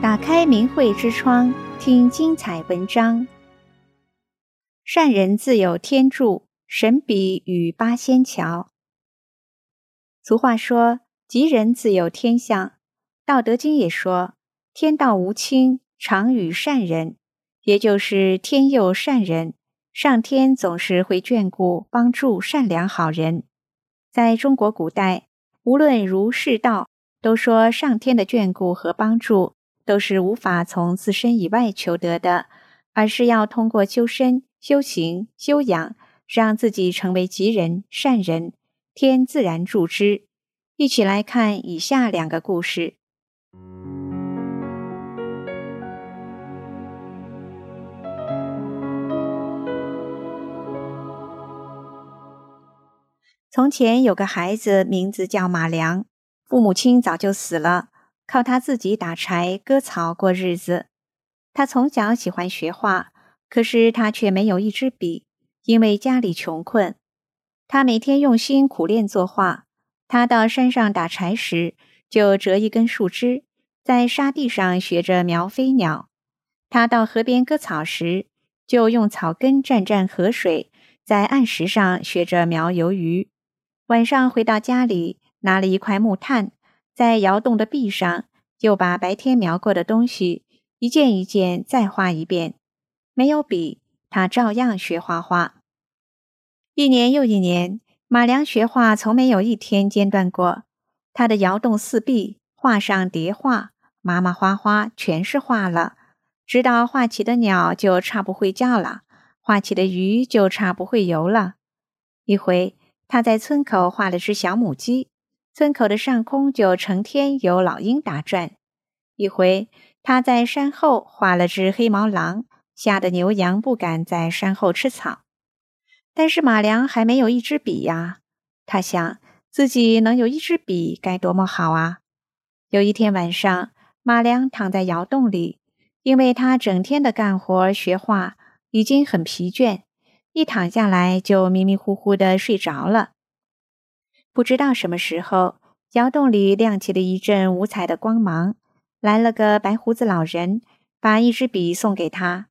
打开明慧之窗，听精彩文章。善人自有天助，神笔与八仙桥。俗话说：“吉人自有天相。”道德经也说：“天道无亲，常与善人。”也就是天佑善人，上天总是会眷顾帮助善良好人。在中国古代，无论儒释道，都说上天的眷顾和帮助。都是无法从自身以外求得的，而是要通过修身、修行、修养，让自己成为吉人、善人，天自然助之。一起来看以下两个故事。从前有个孩子，名字叫马良，父母亲早就死了。靠他自己打柴割草过日子。他从小喜欢学画，可是他却没有一支笔，因为家里穷困。他每天用心苦练作画。他到山上打柴时，就折一根树枝，在沙地上学着描飞鸟；他到河边割草时，就用草根蘸蘸河水，在岸石上学着描游鱼。晚上回到家里，拿了一块木炭。在窑洞的壁上，又把白天描过的东西一件一件再画一遍。没有笔，他照样学画画。一年又一年，马良学画从没有一天间断过。他的窑洞四壁画上叠画，麻麻花花，全是画了。直到画起的鸟就差不会叫了，画起的鱼就差不会游了。一回，他在村口画了只小母鸡。村口的上空就成天有老鹰打转。一回，他在山后画了只黑毛狼，吓得牛羊不敢在山后吃草。但是马良还没有一支笔呀，他想自己能有一支笔该多么好啊！有一天晚上，马良躺在窑洞里，因为他整天的干活学画，已经很疲倦，一躺下来就迷迷糊糊的睡着了。不知道什么时候，窑洞里亮起了一阵五彩的光芒，来了个白胡子老人，把一支笔送给他。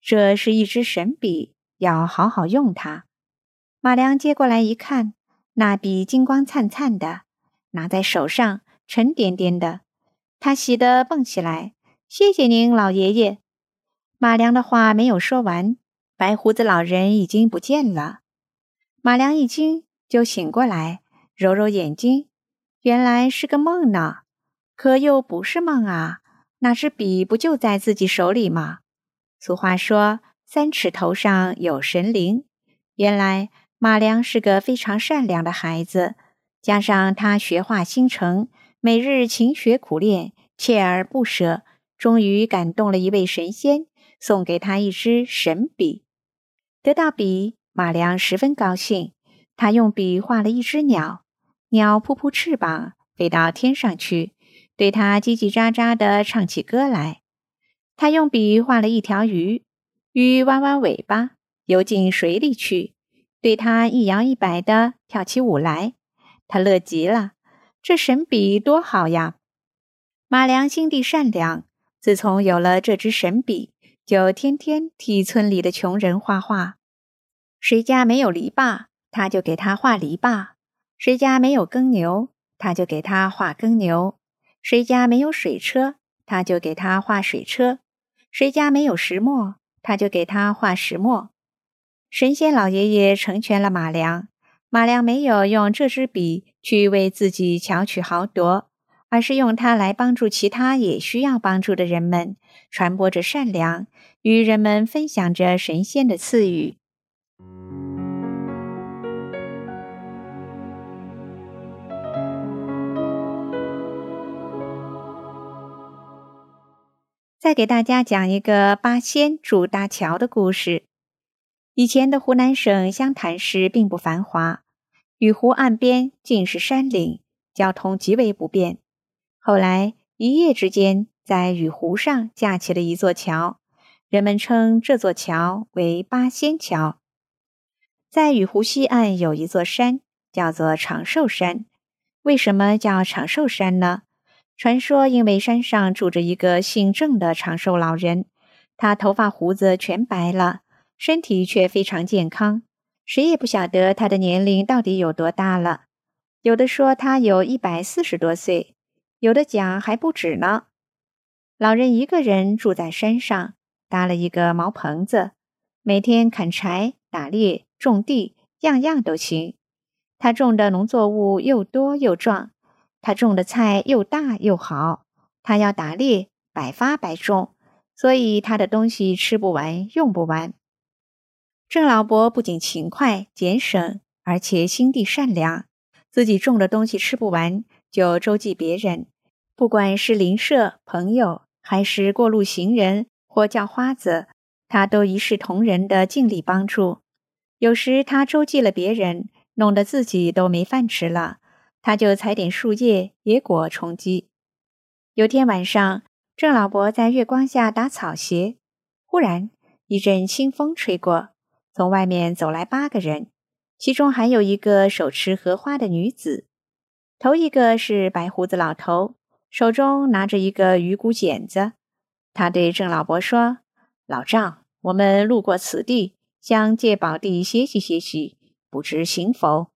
这是一支神笔，要好好用它。马良接过来一看，那笔金光灿灿的，拿在手上沉甸甸的。他喜得蹦起来：“谢谢您，老爷爷！”马良的话没有说完，白胡子老人已经不见了。马良一惊，就醒过来。揉揉眼睛，原来是个梦呢，可又不是梦啊！那支笔不就在自己手里吗？俗话说“三尺头上有神灵”，原来马良是个非常善良的孩子，加上他学画心诚，每日勤学苦练，锲而不舍，终于感动了一位神仙，送给他一支神笔。得到笔，马良十分高兴，他用笔画了一只鸟。鸟扑扑翅膀飞到天上去，对它叽叽喳喳地唱起歌来。他用笔画了一条鱼，鱼弯弯尾巴游进水里去，对它一摇一摆地跳起舞来。他乐极了，这神笔多好呀！马良心地善良，自从有了这支神笔，就天天替村里的穷人画画。谁家没有篱笆，他就给他画篱笆。谁家没有耕牛，他就给他画耕牛；谁家没有水车，他就给他画水车；谁家没有石磨，他就给他画石磨。神仙老爷爷成全了马良，马良没有用这支笔去为自己巧取豪夺，而是用它来帮助其他也需要帮助的人们，传播着善良，与人们分享着神仙的赐予。再给大家讲一个八仙助搭桥的故事。以前的湖南省湘潭市并不繁华，雨湖岸边尽是山岭，交通极为不便。后来一夜之间，在雨湖上架起了一座桥，人们称这座桥为八仙桥。在雨湖西岸有一座山，叫做长寿山。为什么叫长寿山呢？传说因为山上住着一个姓郑的长寿老人，他头发胡子全白了，身体却非常健康，谁也不晓得他的年龄到底有多大了。有的说他有一百四十多岁，有的讲还不止呢。老人一个人住在山上，搭了一个茅棚子，每天砍柴、打猎、种地，样样都行。他种的农作物又多又壮。他种的菜又大又好，他要打猎，百发百中，所以他的东西吃不完，用不完。郑老伯不仅勤快俭省，而且心地善良，自己种的东西吃不完，就周济别人，不管是邻舍、朋友，还是过路行人或叫花子，他都一视同仁地尽力帮助。有时他周济了别人，弄得自己都没饭吃了。他就采点树叶、野果充饥。有天晚上，郑老伯在月光下打草鞋，忽然一阵清风吹过，从外面走来八个人，其中还有一个手持荷花的女子。头一个是白胡子老头，手中拿着一个鱼骨剪子。他对郑老伯说：“老丈，我们路过此地，想借宝地歇息歇息，不知行否？”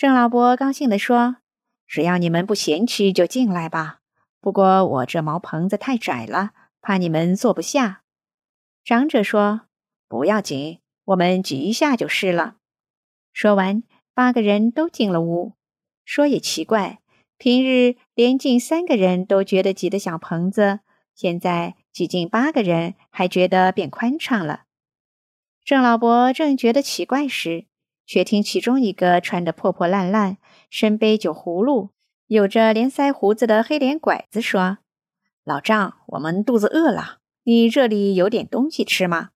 郑老伯高兴地说：“只要你们不嫌弃，就进来吧。不过我这茅棚子太窄了，怕你们坐不下。”长者说：“不要紧，我们挤一下就是了。”说完，八个人都进了屋。说也奇怪，平日连进三个人都觉得挤的小棚子，现在挤进八个人还觉得变宽敞了。郑老伯正觉得奇怪时，却听其中一个穿得破破烂烂、身背酒葫芦、有着连腮胡子的黑脸拐子说：“老丈，我们肚子饿了，你这里有点东西吃吗？”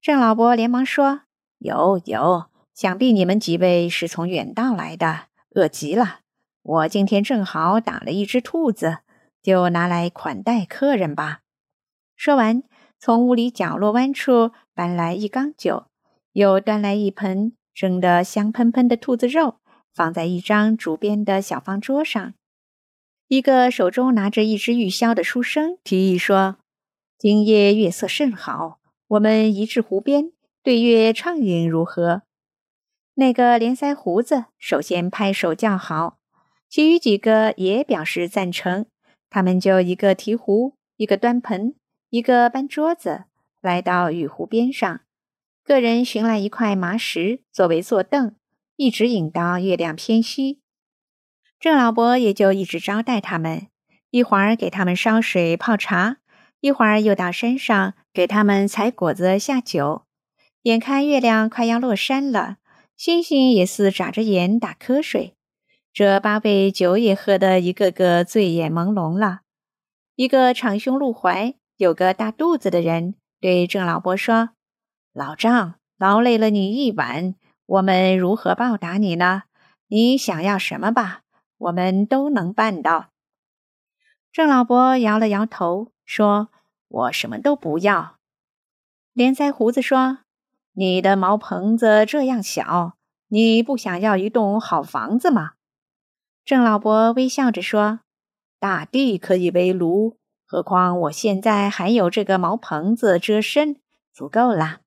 郑老伯连忙说：“有有，想必你们几位是从远道来的，饿极了。我今天正好打了一只兔子，就拿来款待客人吧。”说完，从屋里角落弯处搬来一缸酒，又端来一盆。蒸得香喷喷的兔子肉放在一张竹编的小方桌上，一个手中拿着一支玉箫的书生提议说：“今夜月色甚好，我们移至湖边对月畅饮如何？”那个连腮胡子首先拍手叫好，其余几个也表示赞成。他们就一个提壶，一个端盆，一个搬桌子，来到玉湖边上。个人寻来一块麻石作为坐凳，一直饮到月亮偏西。郑老伯也就一直招待他们，一会儿给他们烧水泡茶，一会儿又到山上给他们采果子下酒。眼看月亮快要落山了，星星也似眨着眼打瞌睡。这八位酒也喝得一个个醉眼朦胧了。一个敞胸露怀、有个大肚子的人对郑老伯说。老丈，劳累了你一晚，我们如何报答你呢？你想要什么吧，我们都能办到。郑老伯摇了摇头，说：“我什么都不要。”连腮胡子说：“你的茅棚子这样小，你不想要一栋好房子吗？”郑老伯微笑着说：“大地可以为炉，何况我现在还有这个茅棚子遮身，足够了。”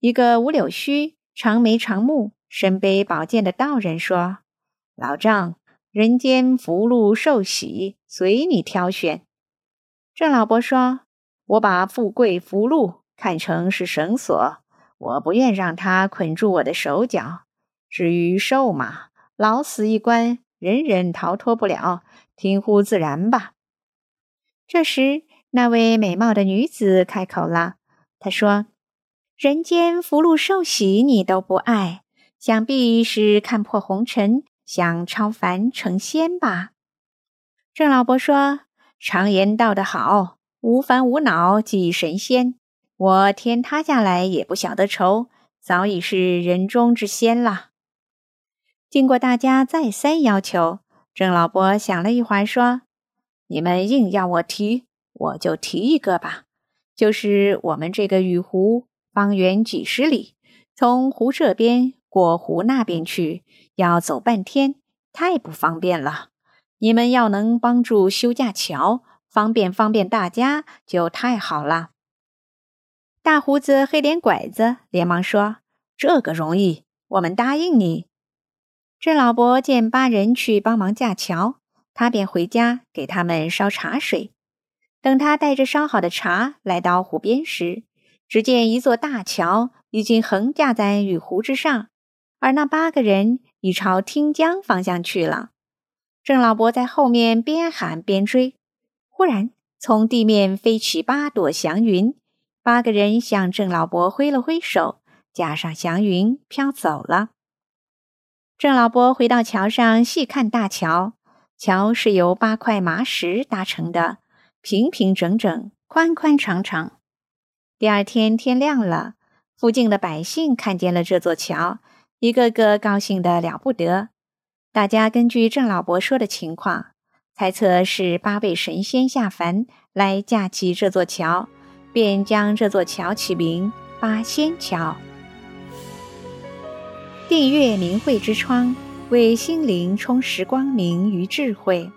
一个五柳须、长眉长目、身背宝剑的道人说：“老丈，人间福禄寿喜，随你挑选。”郑老伯说：“我把富贵福禄看成是绳索，我不愿让它捆住我的手脚。至于寿嘛，老死一关，人人逃脱不了，听乎自然吧。”这时，那位美貌的女子开口了，她说。人间福禄寿喜，你都不爱，想必是看破红尘，想超凡成仙吧？郑老伯说：“常言道得好，无烦无恼即神仙。我天塌下来也不晓得愁，早已是人中之仙了。”经过大家再三要求，郑老伯想了一会儿，说：“你们硬要我提，我就提一个吧，就是我们这个雨湖。”方圆几十里，从湖这边过湖那边去，要走半天，太不方便了。你们要能帮助修架桥，方便方便大家，就太好了。”大胡子黑脸拐子连忙说：“这个容易，我们答应你。”郑老伯见八人去帮忙架桥，他便回家给他们烧茶水。等他带着烧好的茶来到湖边时，只见一座大桥已经横架在雨湖之上，而那八个人已朝汀江方向去了。郑老伯在后面边喊边追，忽然从地面飞起八朵祥云。八个人向郑老伯挥了挥手，架上祥云飘走了。郑老伯回到桥上细看大桥，桥是由八块麻石搭成的，平平整整，宽宽敞敞。第二天天亮了，附近的百姓看见了这座桥，一个个高兴得了不得。大家根据郑老伯说的情况，猜测是八位神仙下凡来架起这座桥。便将这座桥起名八仙桥。订阅明慧之窗，为心灵充实光明与智慧。